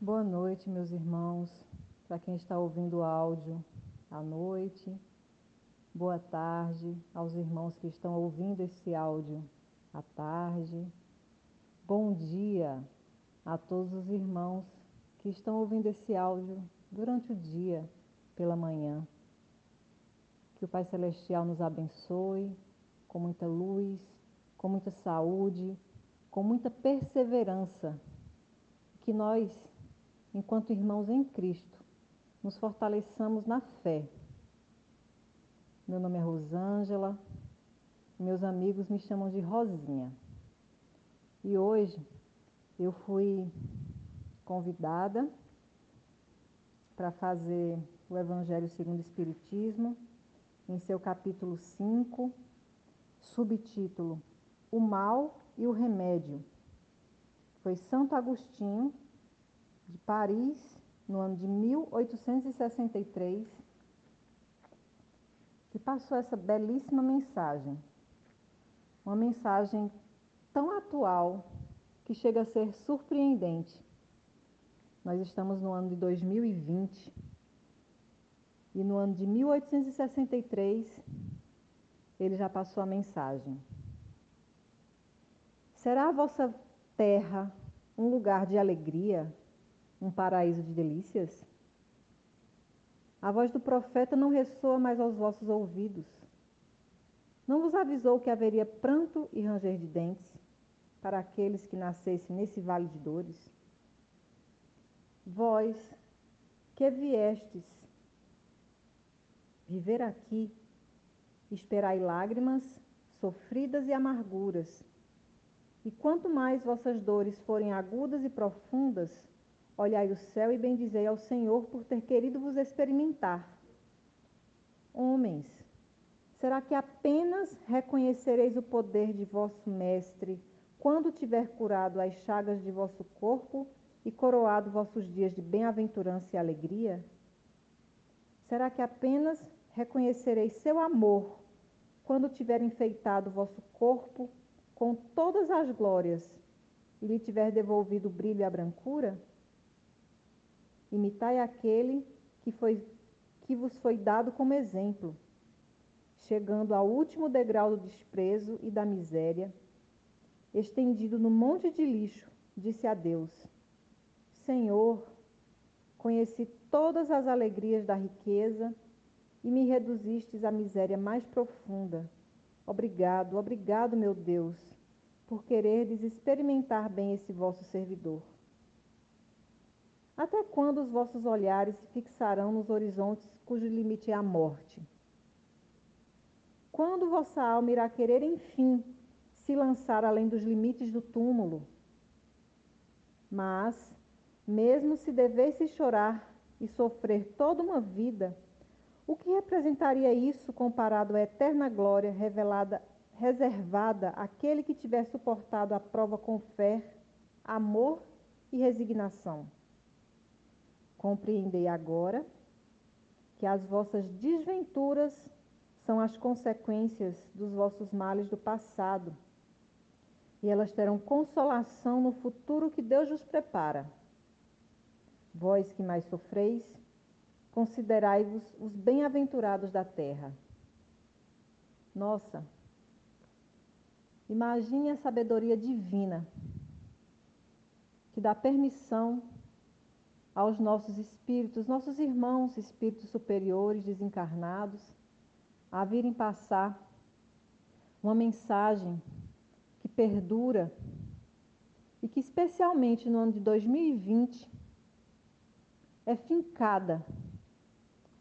Boa noite, meus irmãos. Para quem está ouvindo o áudio à noite, boa tarde aos irmãos que estão ouvindo esse áudio à tarde. Bom dia a todos os irmãos que estão ouvindo esse áudio durante o dia, pela manhã. Que o Pai Celestial nos abençoe com muita luz, com muita saúde, com muita perseverança. Que nós, enquanto irmãos em Cristo, nos fortaleçamos na fé. Meu nome é Rosângela, meus amigos me chamam de Rosinha. E hoje eu fui convidada para fazer o Evangelho segundo o Espiritismo, em seu capítulo 5, subtítulo O Mal e o Remédio. Foi Santo Agostinho, de Paris, no ano de 1863, que passou essa belíssima mensagem. Uma mensagem tão atual que chega a ser surpreendente. Nós estamos no ano de 2020 e no ano de 1863 ele já passou a mensagem. Será a vossa terra um lugar de alegria, um paraíso de delícias? A voz do profeta não ressoa mais aos vossos ouvidos. Não vos avisou que haveria pranto e ranger de dentes para aqueles que nascessem nesse vale de dores? Vós que viestes viver aqui, esperai lágrimas, sofridas e amarguras. E quanto mais vossas dores forem agudas e profundas, olhai o céu e bendizei ao Senhor por ter querido vos experimentar. Homens, será que apenas reconhecereis o poder de vosso Mestre quando tiver curado as chagas de vosso corpo e coroado vossos dias de bem-aventurança e alegria? Será que apenas reconhecereis seu amor quando tiver enfeitado vosso corpo com todas as glórias e lhe tiver devolvido o brilho e a brancura? Imitai aquele que, foi, que vos foi dado como exemplo, chegando ao último degrau do desprezo e da miséria, estendido no monte de lixo, disse a Deus: Senhor, conheci todas as alegrias da riqueza e me reduzistes à miséria mais profunda. Obrigado, obrigado, meu Deus, por quererdes experimentar bem esse vosso servidor. Até quando os vossos olhares se fixarão nos horizontes cujo limite é a morte? Quando vossa alma irá querer, enfim, se lançar além dos limites do túmulo? Mas, mesmo se devesse chorar e sofrer toda uma vida, o que representaria isso comparado à eterna glória revelada, reservada àquele que tiver suportado a prova com fé, amor e resignação? Compreendei agora que as vossas desventuras são as consequências dos vossos males do passado, e elas terão consolação no futuro que Deus vos prepara. Vós que mais sofreis, considerai-vos os bem-aventurados da terra. Nossa, imagine a sabedoria divina que dá permissão aos nossos espíritos, nossos irmãos espíritos superiores desencarnados, a virem passar uma mensagem que perdura e que, especialmente no ano de 2020, é fincada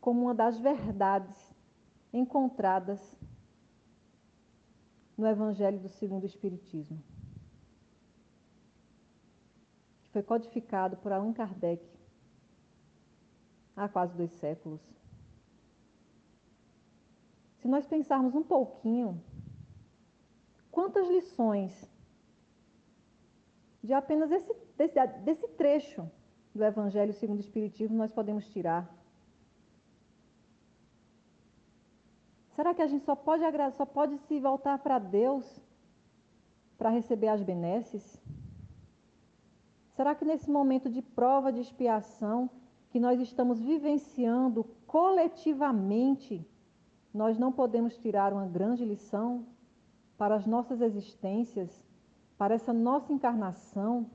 como uma das verdades encontradas no Evangelho do Segundo Espiritismo, que foi codificado por Allan Kardec há quase dois séculos. Se nós pensarmos um pouquinho, quantas lições de apenas esse, desse, desse trecho do Evangelho segundo o Espiritismo nós podemos tirar. Será que a gente só pode, só pode se voltar para Deus para receber as benesses? Será Será que nesse momento de prova, de expiação, que nós estamos vivenciando coletivamente, nós não podemos tirar uma grande lição para as nossas existências, para essa nossa encarnação?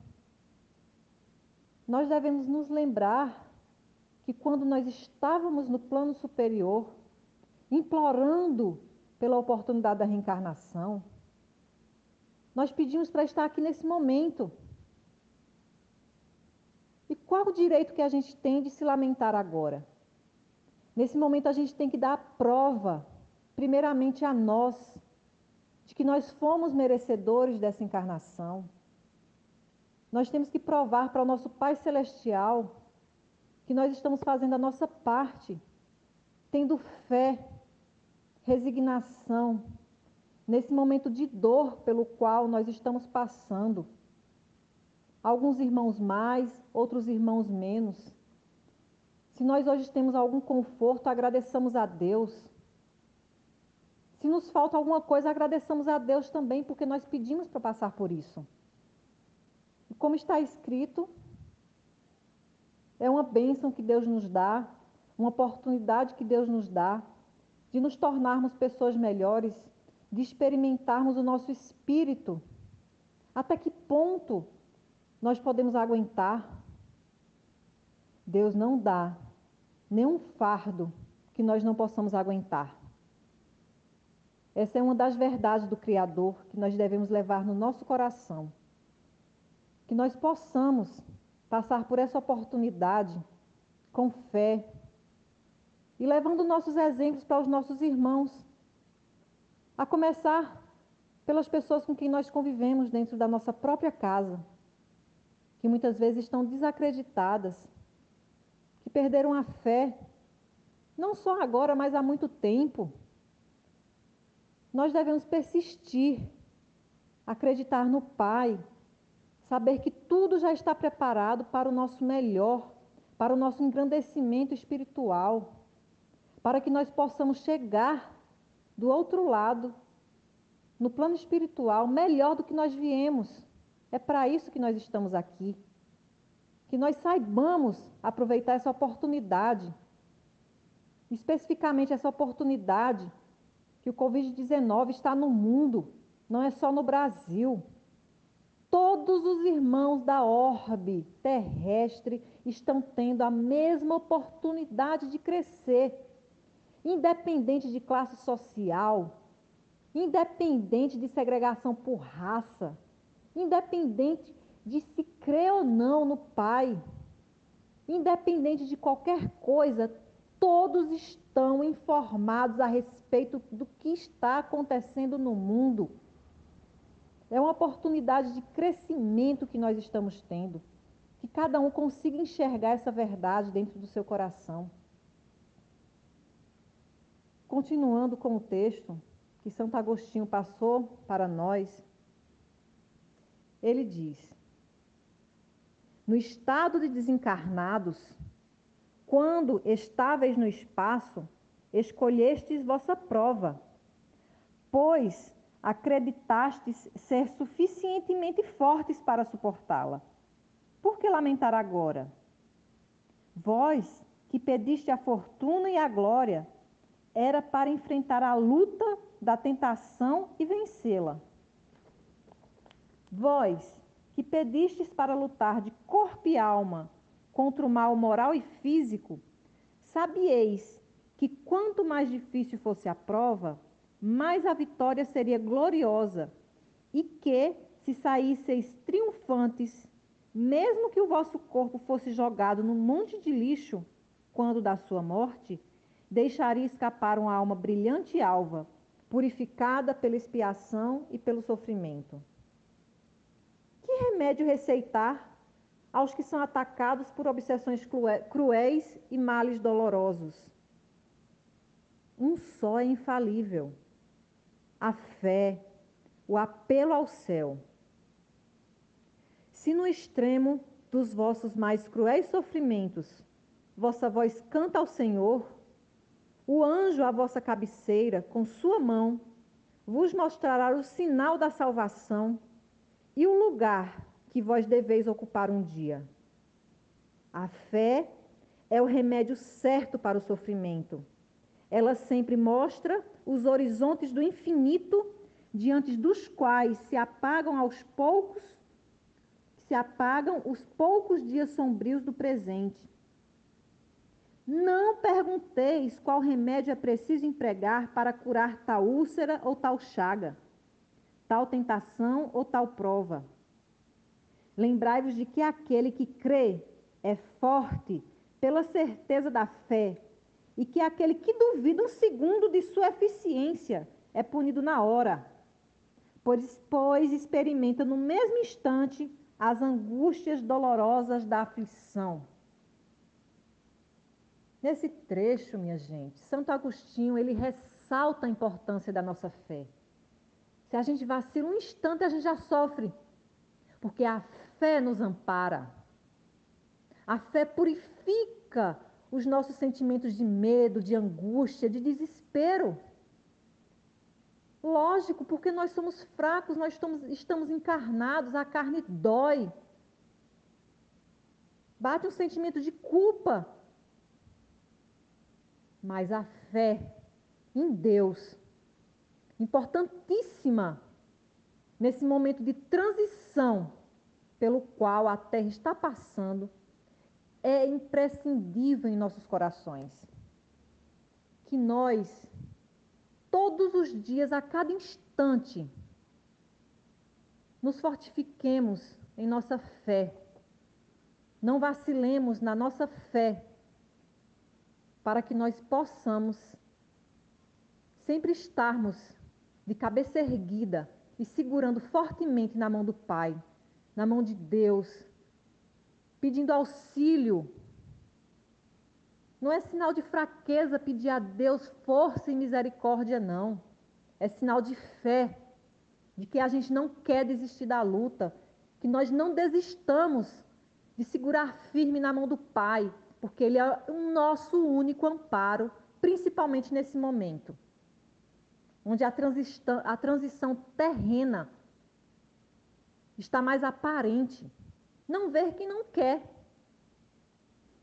Nós devemos nos lembrar que quando nós estávamos no plano superior, implorando pela oportunidade da reencarnação, nós pedimos para estar aqui nesse momento. Qual o direito que a gente tem de se lamentar agora? Nesse momento a gente tem que dar prova, primeiramente a nós, de que nós fomos merecedores dessa encarnação. Nós temos que provar para o nosso Pai Celestial que nós estamos fazendo a nossa parte, tendo fé, resignação, nesse momento de dor pelo qual nós estamos passando. Alguns irmãos mais, outros irmãos menos. Se nós hoje temos algum conforto, agradeçamos a Deus. Se nos falta alguma coisa, agradeçamos a Deus também, porque nós pedimos para passar por isso. E como está escrito, é uma bênção que Deus nos dá, uma oportunidade que Deus nos dá de nos tornarmos pessoas melhores, de experimentarmos o nosso espírito. Até que ponto nós podemos aguentar? Deus não dá nenhum fardo que nós não possamos aguentar. Essa é uma das verdades do Criador que nós devemos levar no nosso coração. Que nós possamos passar por essa oportunidade com fé e levando nossos exemplos para os nossos irmãos a começar pelas pessoas com quem nós convivemos dentro da nossa própria casa, que muitas vezes estão desacreditadas, que perderam a fé, não só agora, mas há muito tempo. Nós devemos persistir, acreditar no Pai, saber que tudo já está preparado para o nosso melhor, para o nosso engrandecimento espiritual, para que nós possamos chegar do outro lado, no plano espiritual, melhor do que nós viemos. É para isso que nós estamos aqui. Que nós saibamos aproveitar essa oportunidade, especificamente essa oportunidade que o Covid-19 está no mundo, não é só no Brasil. Todos os irmãos da orbe terrestre estão tendo a mesma oportunidade de crescer independente de classe social, independente de segregação por raça, independente de se crer ou não no Pai, independente de qualquer coisa, todos estão informados a respeito do que está acontecendo no mundo. É uma oportunidade de crescimento que nós estamos tendo. Que cada um consiga enxergar essa verdade dentro do seu coração. Continuando com o texto que Santo Agostinho passou para nós, ele diz: No estado de desencarnados, quando estáveis no espaço, escolhestes vossa prova, pois acreditastes ser suficientemente fortes para suportá-la. Por que lamentar agora? Vós, que pediste a fortuna e a glória, era para enfrentar a luta da tentação e vencê-la. Vós, que pedistes para lutar de corpo e alma contra o mal moral e físico, sabieis que quanto mais difícil fosse a prova, mais a vitória seria gloriosa, e que, se saísseis triunfantes, mesmo que o vosso corpo fosse jogado num monte de lixo quando da sua morte, deixaria escapar uma alma brilhante e alva, purificada pela expiação e pelo sofrimento. Remédio receitar aos que são atacados por obsessões cruéis e males dolorosos? Um só é infalível: a fé, o apelo ao céu. Se no extremo dos vossos mais cruéis sofrimentos vossa voz canta ao Senhor, o anjo à vossa cabeceira, com sua mão, vos mostrará o sinal da salvação e o lugar que vós deveis ocupar um dia. A fé é o remédio certo para o sofrimento. Ela sempre mostra os horizontes do infinito diante dos quais se apagam aos poucos, se apagam os poucos dias sombrios do presente. Não pergunteis qual remédio é preciso empregar para curar tal úlcera ou tal chaga, tal tentação ou tal prova. Lembrai-vos de que aquele que crê é forte pela certeza da fé, e que aquele que duvida um segundo de sua eficiência é punido na hora, pois, pois experimenta no mesmo instante as angústias dolorosas da aflição. Nesse trecho, minha gente, Santo Agostinho, ele ressalta a importância da nossa fé. Se a gente vacila um instante, a gente já sofre, porque a fé nos ampara. A fé purifica os nossos sentimentos de medo, de angústia, de desespero. Lógico, porque nós somos fracos, nós estamos, estamos encarnados, a carne dói. Bate um sentimento de culpa. Mas a fé em Deus, importantíssima nesse momento de transição pelo qual a terra está passando, é imprescindível em nossos corações. Que nós, todos os dias, a cada instante, nos fortifiquemos em nossa fé. Não vacilemos na nossa fé, para que nós possamos sempre estarmos de cabeça erguida e segurando fortemente na mão do Pai, na mão de Deus, pedindo auxílio. Não é sinal de fraqueza pedir a Deus força e misericórdia, não. É sinal de fé, de que a gente não quer desistir da luta, que nós não desistamos de segurar firme na mão do Pai, porque Ele é o nosso único amparo, principalmente nesse momento, onde a transição, a transição terrena está mais aparente. Não ver quem não quer.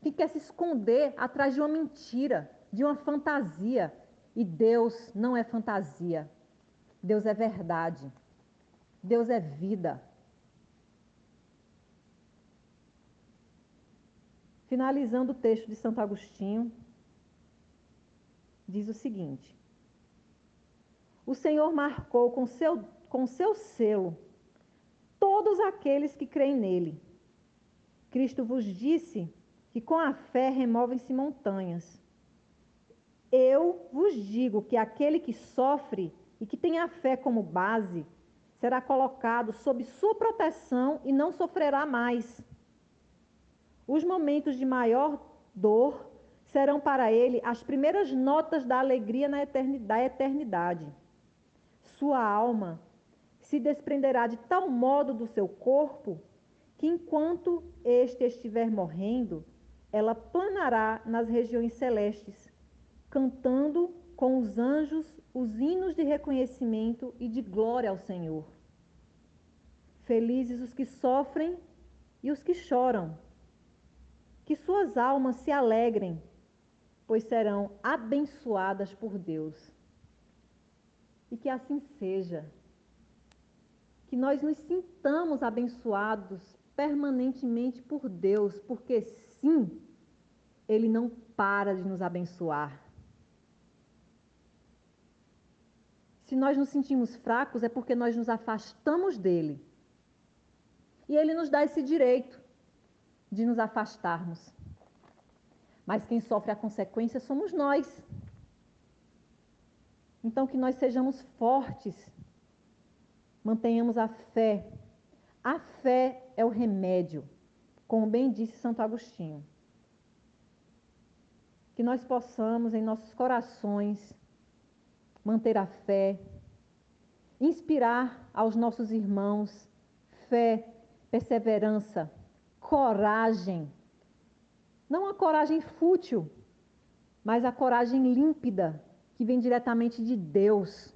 Quem quer se esconder atrás de uma mentira, de uma fantasia. E Deus não é fantasia. Deus é verdade. Deus é vida. Finalizando o texto de Santo Agostinho, diz o seguinte: O Senhor marcou com seu, com seu selo todos aqueles que creem nele Cristo vos disse que com a fé removem-se montanhas. Eu vos digo que aquele que sofre e que tem a fé como base será colocado sob sua proteção e não sofrerá mais. Os momentos de maior dor serão para ele as primeiras notas da alegria na eternidade, da eternidade. Sua alma se desprenderá de tal modo do seu corpo que enquanto este estiver morrendo, ela planará nas regiões celestes, cantando com os anjos os hinos de reconhecimento e de glória ao Senhor. Felizes os que sofrem e os que choram. Que suas almas se alegrem, pois serão abençoadas por Deus. E que assim seja. Que nós nos sintamos abençoados permanentemente por Deus, porque sim, Ele não para de nos abençoar. Se nós nos sentimos fracos, é porque nós nos afastamos dele. E ele nos dá esse direito de nos afastarmos. Mas quem sofre a consequência somos nós. Então, que nós sejamos fortes, mantenhamos a fé, a fé é o remédio, como bem disse Santo Agostinho. Que nós possamos, em nossos corações, manter a fé, inspirar aos nossos irmãos fé, perseverança, coragem. Não a coragem fútil, mas a coragem límpida, que vem diretamente de Deus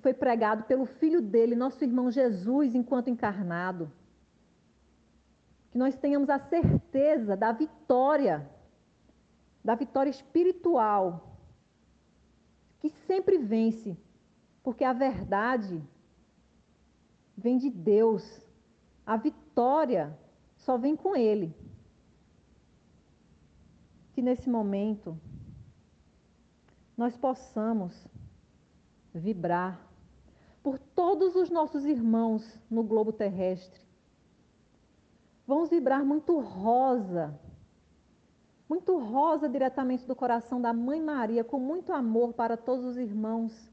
foi pregado pelo Filho dele, nosso irmão Jesus, enquanto encarnado. Que nós tenhamos a certeza da vitória, da vitória espiritual, que sempre vence, porque a verdade vem de Deus. A vitória só vem com Ele. Que nesse momento nós possamos vibrar por todos os nossos irmãos no globo terrestre. Vamos vibrar muito rosa, muito rosa diretamente do coração da Mãe Maria, com muito amor para todos os irmãos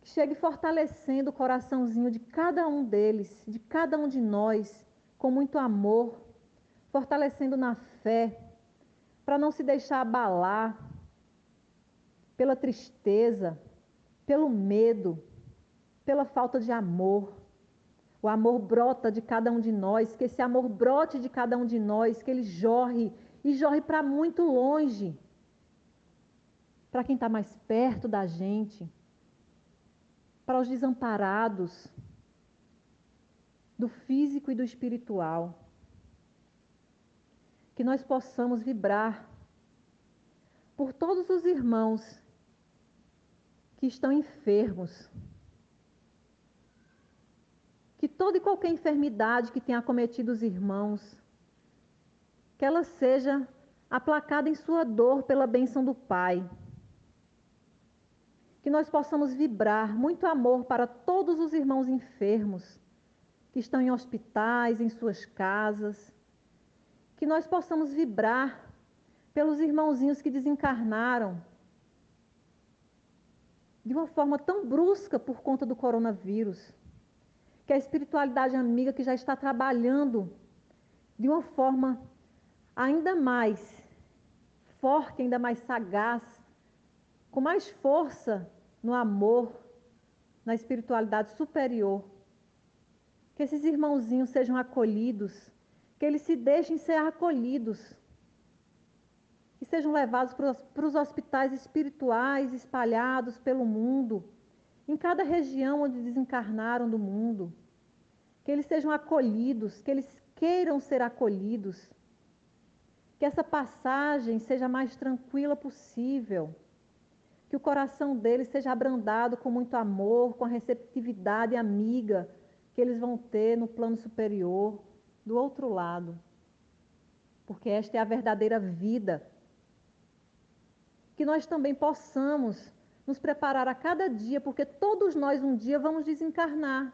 que chegue fortalecendo o coraçãozinho de cada um deles, de cada um de nós, com muito amor, fortalecendo na fé, para não se deixar abalar pela tristeza, pelo medo, pela falta de amor. O amor brota de cada um de nós, que esse amor brote de cada um de nós, que ele jorre e jorre para muito longe, para quem está mais perto da gente para os desamparados do físico e do espiritual. Que nós possamos vibrar por todos os irmãos que estão enfermos. Que toda e qualquer enfermidade que tenha acometido os irmãos, que ela seja aplacada em sua dor pela bênção do Pai que nós possamos vibrar muito amor para todos os irmãos enfermos que estão em hospitais, em suas casas, que nós possamos vibrar pelos irmãozinhos que desencarnaram de uma forma tão brusca por conta do coronavírus, que a espiritualidade amiga que já está trabalhando de uma forma ainda mais forte, ainda mais sagaz, com mais força no amor, na espiritualidade superior. Que esses irmãozinhos sejam acolhidos, que eles se deixem ser acolhidos, que sejam levados para os hospitais espirituais espalhados pelo mundo, em cada região onde desencarnaram do mundo. Que eles sejam acolhidos, que eles queiram ser acolhidos. Que essa passagem seja a mais tranquila possível que o coração deles seja abrandado com muito amor, com a receptividade amiga que eles vão ter no plano superior, do outro lado. Porque esta é a verdadeira vida. Que nós também possamos nos preparar a cada dia, porque todos nós um dia vamos desencarnar.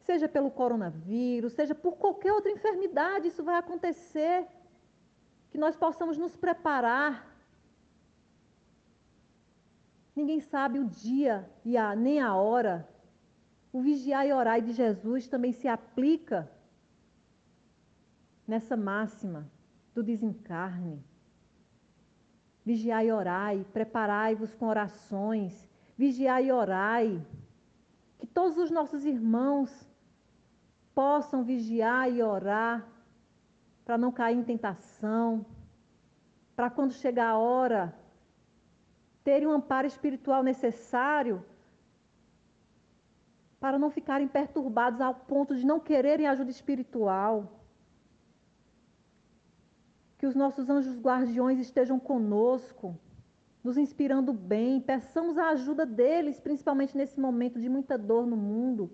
Seja pelo coronavírus, seja por qualquer outra enfermidade, isso vai acontecer. Que nós possamos nos preparar Ninguém sabe o dia e a, nem a hora. O vigiar e orar de Jesus também se aplica nessa máxima do desencarne. Vigiai e orai, preparai-vos com orações, vigiai e orai. Que todos os nossos irmãos possam vigiar e orar para não cair em tentação, para quando chegar a hora terem um amparo espiritual necessário para não ficarem perturbados ao ponto de não quererem ajuda espiritual. Que os nossos anjos guardiões estejam conosco, nos inspirando bem, peçamos a ajuda deles, principalmente nesse momento de muita dor no mundo.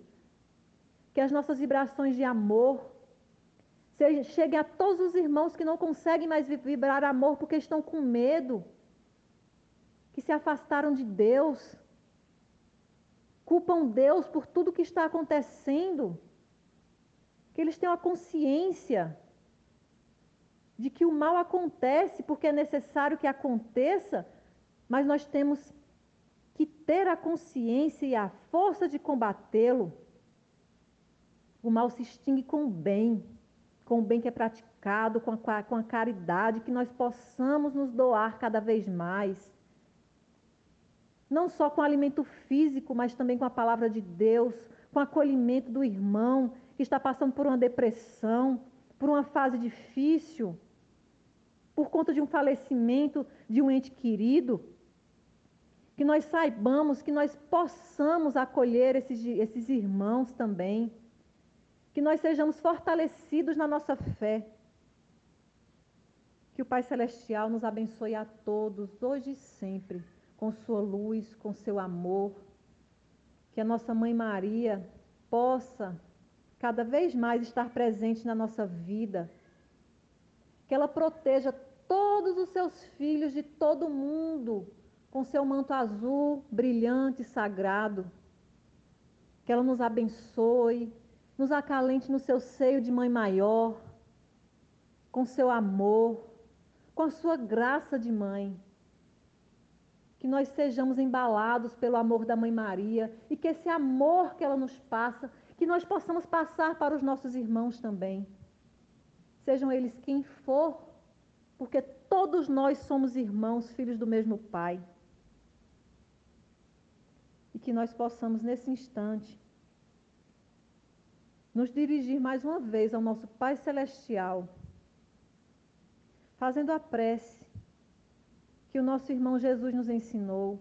Que as nossas vibrações de amor cheguem a todos os irmãos que não conseguem mais vibrar amor porque estão com medo que se afastaram de Deus, culpam Deus por tudo que está acontecendo, que eles tenham a consciência de que o mal acontece porque é necessário que aconteça, mas nós temos que ter a consciência e a força de combatê-lo. O mal se extingue com o bem, com o bem que é praticado, com a, com a caridade, que nós possamos nos doar cada vez mais não só com alimento físico, mas também com a palavra de Deus, com acolhimento do irmão que está passando por uma depressão, por uma fase difícil, por conta de um falecimento de um ente querido. Que nós saibamos, que nós possamos acolher esses, esses irmãos também. Que nós sejamos fortalecidos na nossa fé. Que o Pai Celestial nos abençoe a todos, hoje e sempre, com sua luz, com seu amor. Que a nossa Mãe Maria possa cada vez mais estar presente na nossa vida. Que ela proteja todos os seus filhos de todo mundo com seu manto azul, brilhante e sagrado. Que ela nos abençoe, nos acalente no seu seio de mãe maior, com seu amor, com a sua graça de mãe. Que nós sejamos embalados pelo amor da Mãe Maria e que esse amor que ela nos passa, que nós possamos passar para os nossos irmãos também. Sejam eles quem for, porque todos nós somos irmãos, filhos do mesmo Pai. E que nós possamos, nesse instante, nos dirigir mais uma vez ao nosso Pai Celestial, fazendo a prece que o nosso irmão Jesus nos ensinou.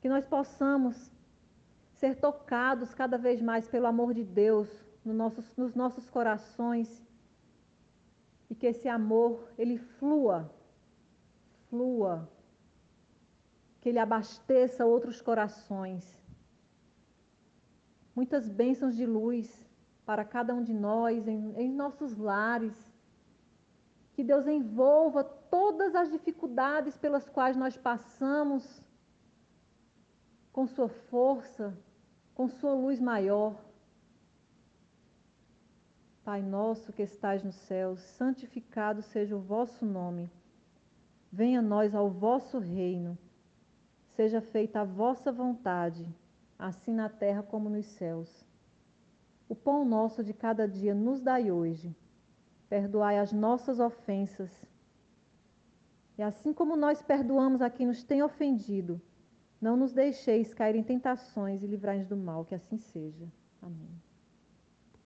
Que nós possamos ser tocados cada vez mais pelo amor de Deus no nossos, nos nossos corações e que esse amor ele flua, flua, que ele abasteça outros corações. Muitas bênçãos de luz para cada um de nós, em, em nossos lares. Que Deus envolva todas as dificuldades pelas quais nós passamos com Sua força, com Sua luz maior. Pai nosso que estais nos céus, santificado seja o vosso nome. Venha a nós ao vosso reino. Seja feita a vossa vontade, assim na terra como nos céus. O pão nosso de cada dia nos dai hoje. Perdoai as nossas ofensas. E assim como nós perdoamos a quem nos tem ofendido, não nos deixeis cair em tentações e livrai-nos do mal, que assim seja. Amém.